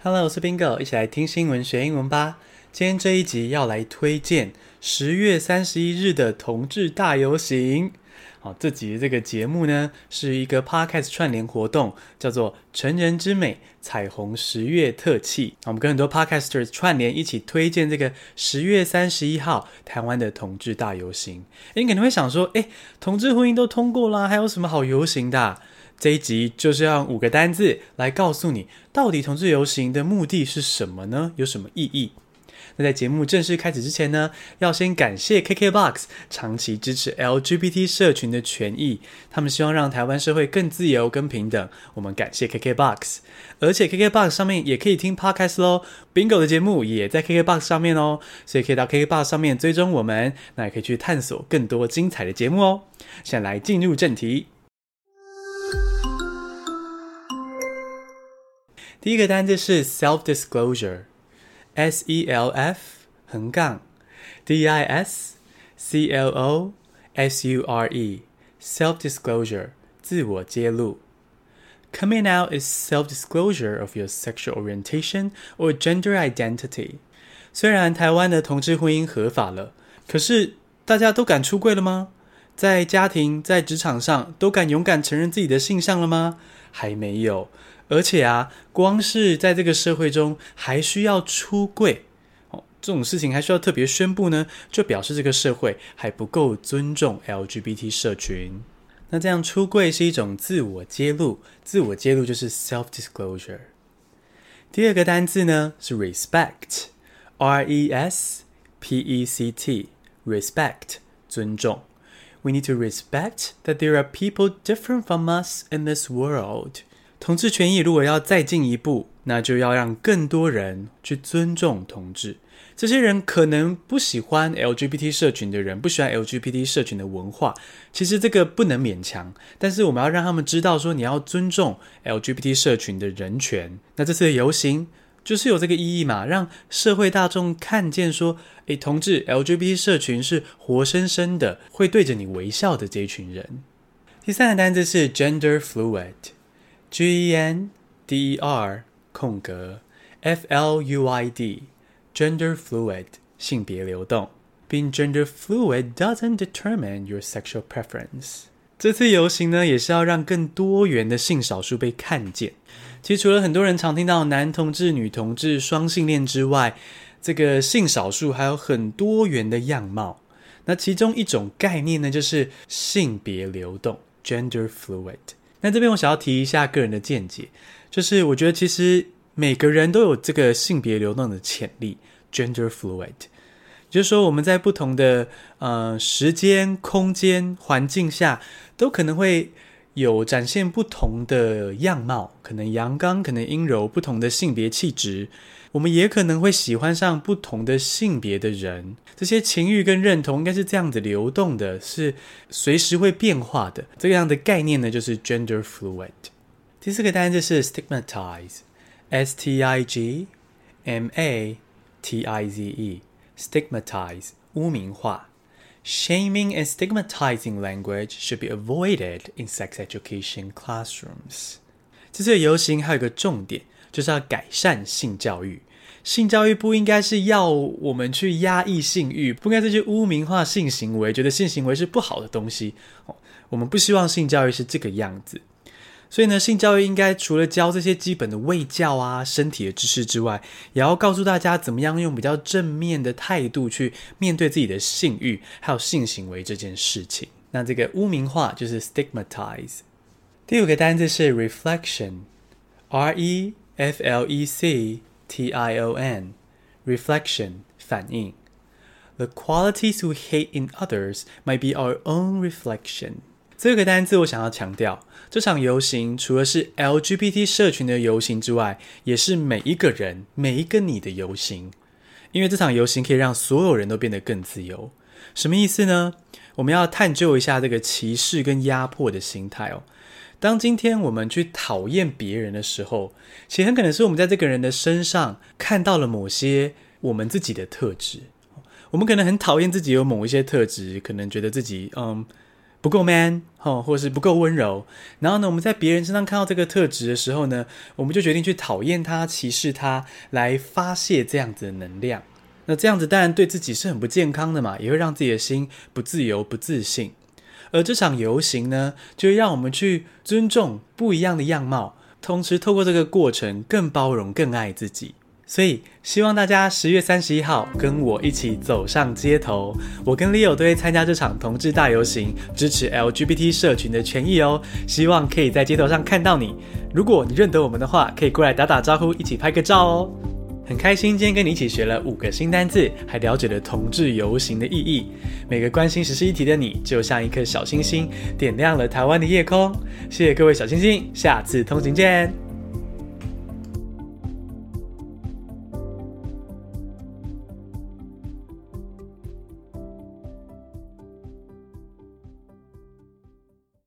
Hello，我是 Bingo，一起来听新闻学英文吧。今天这一集要来推荐十月三十一日的同志大游行。好，这集的这个节目呢，是一个 Podcast 串联活动，叫做“成人之美彩虹十月特辑”。我们跟很多 Podcasters 串联一起推荐这个十月三十一号台湾的同志大游行。诶，你可能会想说，诶，同志婚姻都通过啦，还有什么好游行的？这一集就是要用五个单字来告诉你，到底同志游行的目的是什么呢？有什么意义？那在节目正式开始之前呢，要先感谢 KKBOX 长期支持 LGBT 社群的权益，他们希望让台湾社会更自由、更平等。我们感谢 KKBOX，而且 KKBOX 上面也可以听 Podcast 咯，Bingo 的节目也在 KKBOX 上面哦，所以可以到 KKBOX 上面追踪我们，那也可以去探索更多精彩的节目哦。现在来进入正题。第一个单字是 self-disclosure，S E L F 横杠 D I S C L O S U R E，self-disclosure 自我揭露。Coming out is self-disclosure of your sexual orientation or gender identity。虽然台湾的同志婚姻合法了，可是大家都敢出柜了吗？在家庭、在职场上都敢勇敢承认自己的性向了吗？还没有。 而且啊，光是在这个社会中还需要出柜哦，这种事情还需要特别宣布呢，就表示这个社会还不够尊重 LGBT 社群。那这样出柜是一种自我揭露，自我揭露就是 self-disclosure。第二个单字呢是 respect，R-E-S-P-E-C-T，respect，尊重。We need to respect that there are people different from us in this world. 同志权益如果要再进一步，那就要让更多人去尊重同志。这些人可能不喜欢 LGBT 社群的人，不喜欢 LGBT 社群的文化。其实这个不能勉强，但是我们要让他们知道，说你要尊重 LGBT 社群的人权。那这次的游行就是有这个意义嘛，让社会大众看见说，诶，同志 LGBT 社群是活生生的，会对着你微笑的这一群人。第三个单字是 gender fluid。G E N D E R 空格 F L U I D，gender fluid 性别流动。Being gender fluid doesn't determine your sexual preference。这次游行呢，也是要让更多元的性少数被看见。其实除了很多人常听到男同志、女同志、双性恋之外，这个性少数还有很多元的样貌。那其中一种概念呢，就是性别流动 （gender fluid）。那这边我想要提一下个人的见解，就是我觉得其实每个人都有这个性别流动的潜力，gender fluid，就是说我们在不同的呃时间、空间、环境下，都可能会有展现不同的样貌，可能阳刚，可能阴柔，不同的性别气质。我们也可能会喜欢上不同的性别的人，这些情欲跟认同应该是这样子流动的，是随时会变化的。这个样的概念呢，就是 gender fluid。第四个单词是 stigmatize，s t i g m a t i z e，stigmatize 污名化。Shaming and stigmatizing language should be avoided in sex education classrooms。这次的游行还有一个重点。就是要改善性教育，性教育不应该是要我们去压抑性欲，不应该是去污名化性行为，觉得性行为是不好的东西。我们不希望性教育是这个样子。所以呢，性教育应该除了教这些基本的卫教啊、身体的知识之外，也要告诉大家怎么样用比较正面的态度去面对自己的性欲，还有性行为这件事情。那这个污名化就是 stigmatize。第五个单字是 reflection，R E。F L E C T I O N，reflection 反应。The qualities we hate in others might be our own reflection。这个单字我想要强调，这场游行除了是 LGBT 社群的游行之外，也是每一个人、每一个你的游行。因为这场游行可以让所有人都变得更自由。什么意思呢？我们要探究一下这个歧视跟压迫的心态哦。当今天我们去讨厌别人的时候，其实很可能是我们在这个人的身上看到了某些我们自己的特质。我们可能很讨厌自己有某一些特质，可能觉得自己嗯不够 man，吼，或是不够温柔。然后呢，我们在别人身上看到这个特质的时候呢，我们就决定去讨厌他、歧视他，来发泄这样子的能量。那这样子当然对自己是很不健康的嘛，也会让自己的心不自由、不自信。而这场游行呢，就会让我们去尊重不一样的样貌，同时透过这个过程更包容、更爱自己。所以，希望大家十月三十一号跟我一起走上街头。我跟 Leo 都会参加这场同志大游行，支持 LGBT 社群的权益哦。希望可以在街头上看到你。如果你认得我们的话，可以过来打打招呼，一起拍个照哦。很开心今天跟你一起学了五个新单字，还了解了同志游行的意义。每个关心时事议题的你，就像一颗小星星，点亮了台湾的夜空。谢谢各位小星星，下次通勤见。